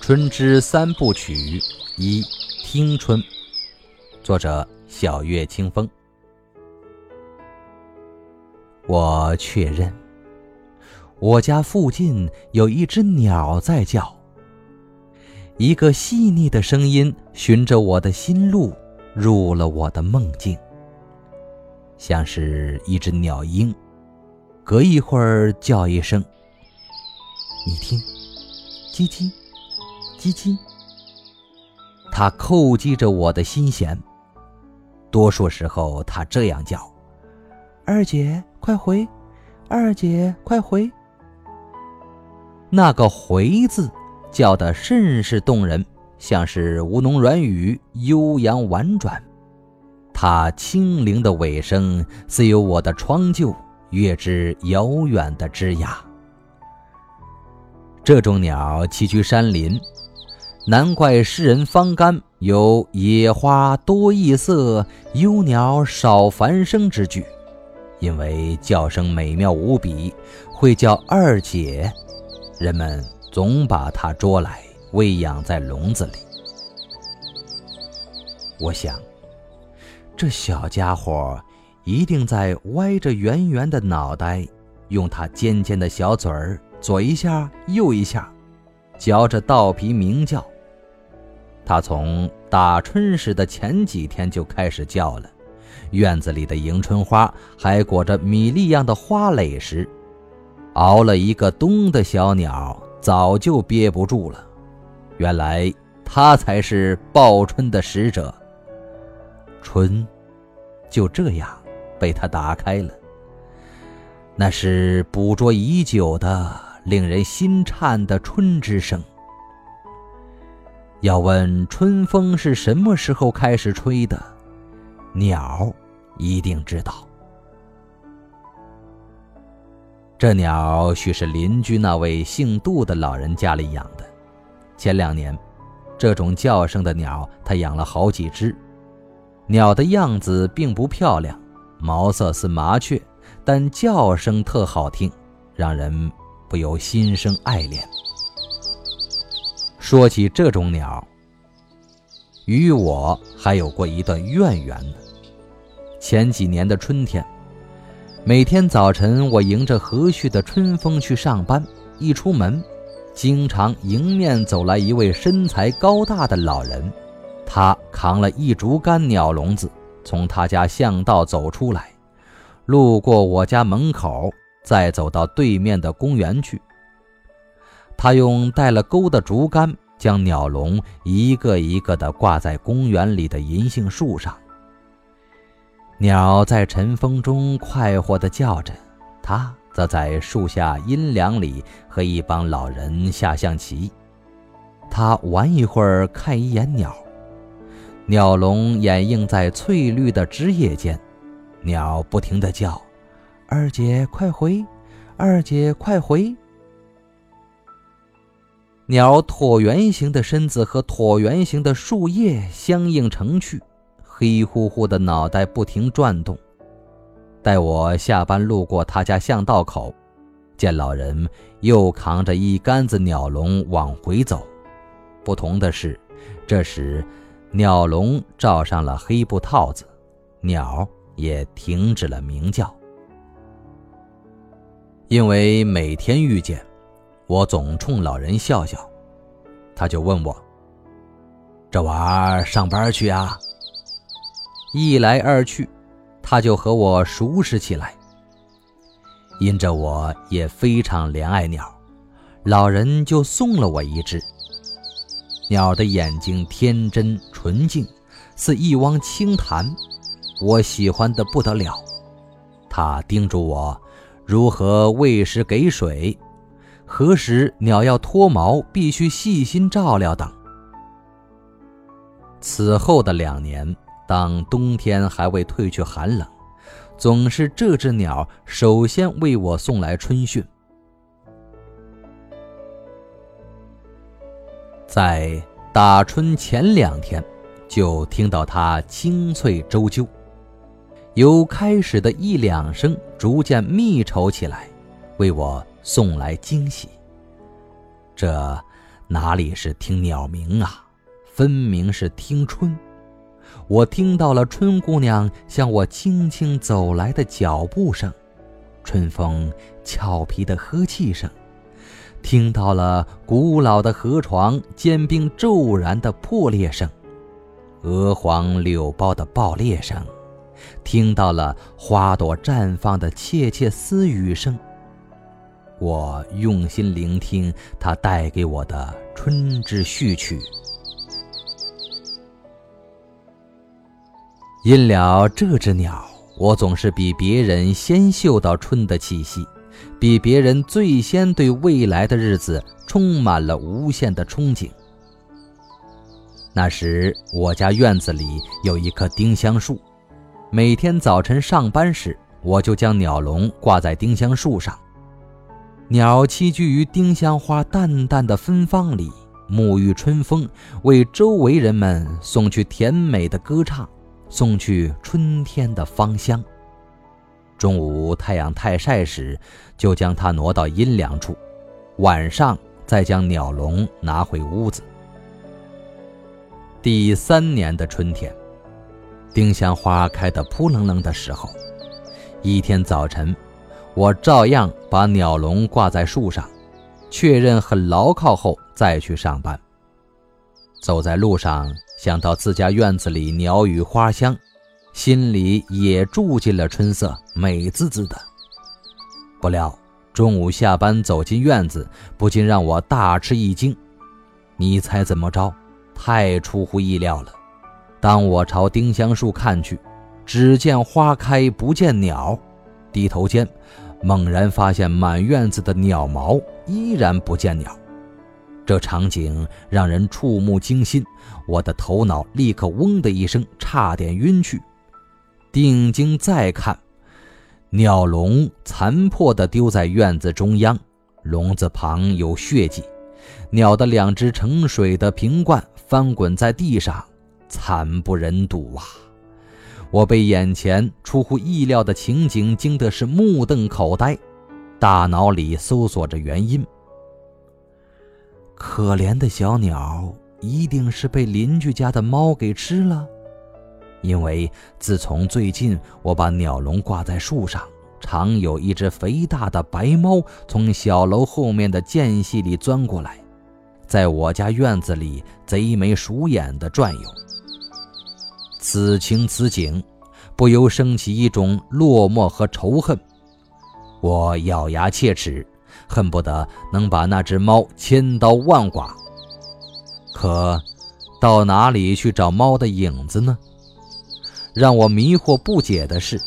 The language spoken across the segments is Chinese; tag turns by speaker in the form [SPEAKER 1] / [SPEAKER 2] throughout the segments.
[SPEAKER 1] 春之三部曲一听春，作者小月清风。我确认，我家附近有一只鸟在叫。一个细腻的声音循着我的心路入了我的梦境，像是一只鸟鹰，隔一会儿叫一声。你听，叽叽，叽叽。它叩击着我的心弦。多数时候，它这样叫：“二姐。”快回，二姐，快回！那个“回”字叫得甚是动人，像是吴侬软语，悠扬婉转。它轻灵的尾声，似有我的窗鹫跃至遥远的枝桠。这种鸟栖居山林，难怪诗人方干有“野花多异色，幽鸟少繁声”之句。因为叫声美妙无比，会叫二姐，人们总把它捉来喂养在笼子里。我想，这小家伙一定在歪着圆圆的脑袋，用它尖尖的小嘴儿左一下右一下，嚼着稻皮鸣叫。它从打春时的前几天就开始叫了。院子里的迎春花还裹着米粒样的花蕾时，熬了一个冬的小鸟早就憋不住了。原来它才是报春的使者。春，就这样被他打开了。那是捕捉已久的、令人心颤的春之声。要问春风是什么时候开始吹的？鸟一定知道，这鸟许是邻居那位姓杜的老人家里养的。前两年，这种叫声的鸟他养了好几只。鸟的样子并不漂亮，毛色似麻雀，但叫声特好听，让人不由心生爱恋。说起这种鸟，与我还有过一段渊源呢。前几年的春天，每天早晨我迎着和煦的春风去上班，一出门，经常迎面走来一位身材高大的老人，他扛了一竹竿鸟笼子，从他家巷道走出来，路过我家门口，再走到对面的公园去。他用带了钩的竹竿将鸟笼一个一个地挂在公园里的银杏树上。鸟在晨风中快活地叫着，他则在树下阴凉里和一帮老人下象棋。他玩一会儿，看一眼鸟，鸟笼掩映在翠绿的枝叶间，鸟不停地叫：“二姐快回，二姐快回。”鸟椭圆形的身子和椭圆形的树叶相映成趣。黑乎乎的脑袋不停转动。待我下班路过他家巷道口，见老人又扛着一杆子鸟笼往回走。不同的是，这时鸟笼罩上了黑布套子，鸟也停止了鸣叫。因为每天遇见，我总冲老人笑笑，他就问我：“这娃儿上班去啊？”一来二去，他就和我熟识起来。因着我也非常怜爱鸟，老人就送了我一只。鸟的眼睛天真纯净，似一汪清潭，我喜欢的不得了。他叮嘱我如何喂食给水，何时鸟要脱毛，必须细心照料等。此后的两年。当冬天还未褪去寒冷，总是这只鸟首先为我送来春讯。在打春前两天，就听到它清脆周啾，由开始的一两声逐渐密稠起来，为我送来惊喜。这哪里是听鸟鸣啊，分明是听春。我听到了春姑娘向我轻轻走来的脚步声，春风俏皮的呵气声，听到了古老的河床坚冰骤然的破裂声，鹅黄柳苞的爆裂声。听到了花朵绽放的窃窃私语声，我用心聆听它带给我的春之序曲。因了这只鸟，我总是比别人先嗅到春的气息，比别人最先对未来的日子充满了无限的憧憬。那时，我家院子里有一棵丁香树。每天早晨上班时，我就将鸟笼挂在丁香树上，鸟栖居于丁香花淡淡的芬芳里，沐浴春风，为周围人们送去甜美的歌唱，送去春天的芳香。中午太阳太晒时，就将它挪到阴凉处，晚上再将鸟笼拿回屋子。第三年的春天。丁香花开得扑棱棱的时候，一天早晨，我照样把鸟笼挂在树上，确认很牢靠后再去上班。走在路上，想到自家院子里鸟语花香，心里也住进了春色，美滋滋的。不料中午下班走进院子，不禁让我大吃一惊。你猜怎么着？太出乎意料了。当我朝丁香树看去，只见花开不见鸟，低头间，猛然发现满院子的鸟毛依然不见鸟。这场景让人触目惊心，我的头脑立刻嗡的一声，差点晕去。定睛再看，鸟笼残破地丢在院子中央，笼子旁有血迹，鸟的两只盛水的瓶罐翻滚在地上。惨不忍睹啊！我被眼前出乎意料的情景惊得是目瞪口呆，大脑里搜索着原因。可怜的小鸟一定是被邻居家的猫给吃了，因为自从最近我把鸟笼挂在树上，常有一只肥大的白猫从小楼后面的间隙里钻过来，在我家院子里贼眉鼠眼地转悠。此情此景，不由升起一种落寞和仇恨。我咬牙切齿，恨不得能把那只猫千刀万剐。可，到哪里去找猫的影子呢？让我迷惑不解的是，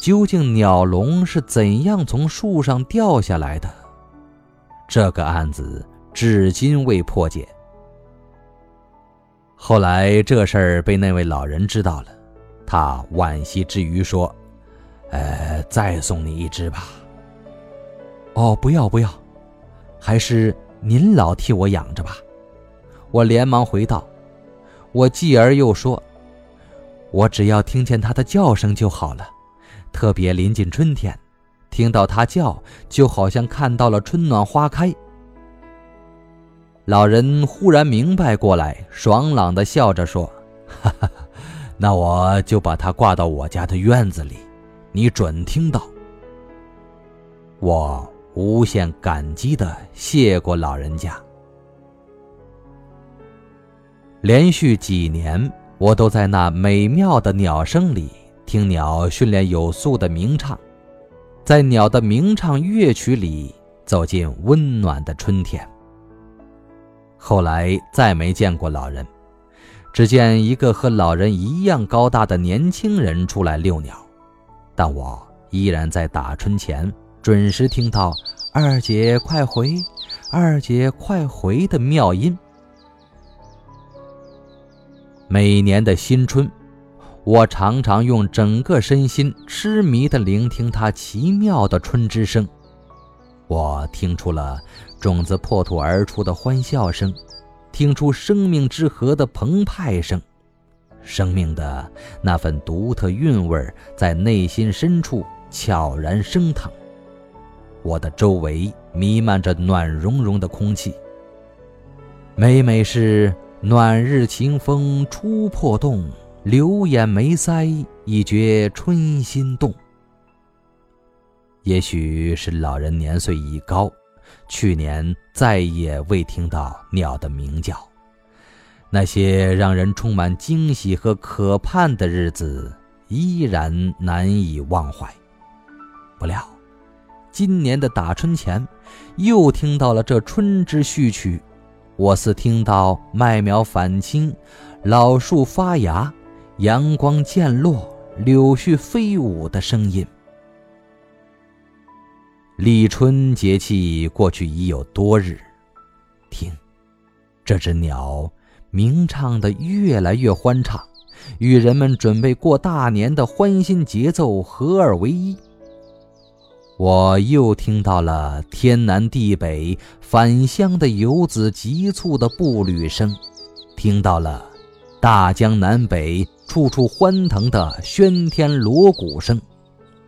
[SPEAKER 1] 究竟鸟笼是怎样从树上掉下来的？这个案子至今未破解。后来这事儿被那位老人知道了，他惋惜之余说：“呃，再送你一只吧。”“哦，不要不要，还是您老替我养着吧。”我连忙回道。我继而又说：“我只要听见它的叫声就好了，特别临近春天，听到它叫，就好像看到了春暖花开。”老人忽然明白过来，爽朗地笑着说：“哈哈，那我就把它挂到我家的院子里，你准听到。”我无限感激地谢过老人家。连续几年，我都在那美妙的鸟声里听鸟训练有素的鸣唱，在鸟的鸣唱乐曲里走进温暖的春天。后来再没见过老人，只见一个和老人一样高大的年轻人出来遛鸟，但我依然在打春前准时听到“二姐快回，二姐快回”的妙音。每年的新春，我常常用整个身心痴迷地聆听它奇妙的春之声。我听出了种子破土而出的欢笑声，听出生命之河的澎湃声，生命的那份独特韵味在内心深处悄然升腾。我的周围弥漫着暖融融的空气。每每是暖日晴风初破洞，流眼眉腮一觉春心动。也许是老人年岁已高，去年再也未听到鸟的鸣叫。那些让人充满惊喜和可盼的日子，依然难以忘怀。不料，今年的打春前，又听到了这春之序曲。我似听到麦苗返青，老树发芽，阳光渐落，柳絮飞舞的声音。立春节气过去已有多日，听，这只鸟鸣唱的越来越欢畅，与人们准备过大年的欢欣节奏合二为一。我又听到了天南地北返乡的游子急促的步履声，听到了大江南北处处欢腾的喧天锣鼓声，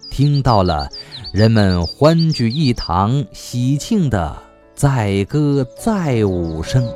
[SPEAKER 1] 听到了人们欢聚一堂喜庆的载歌载舞声。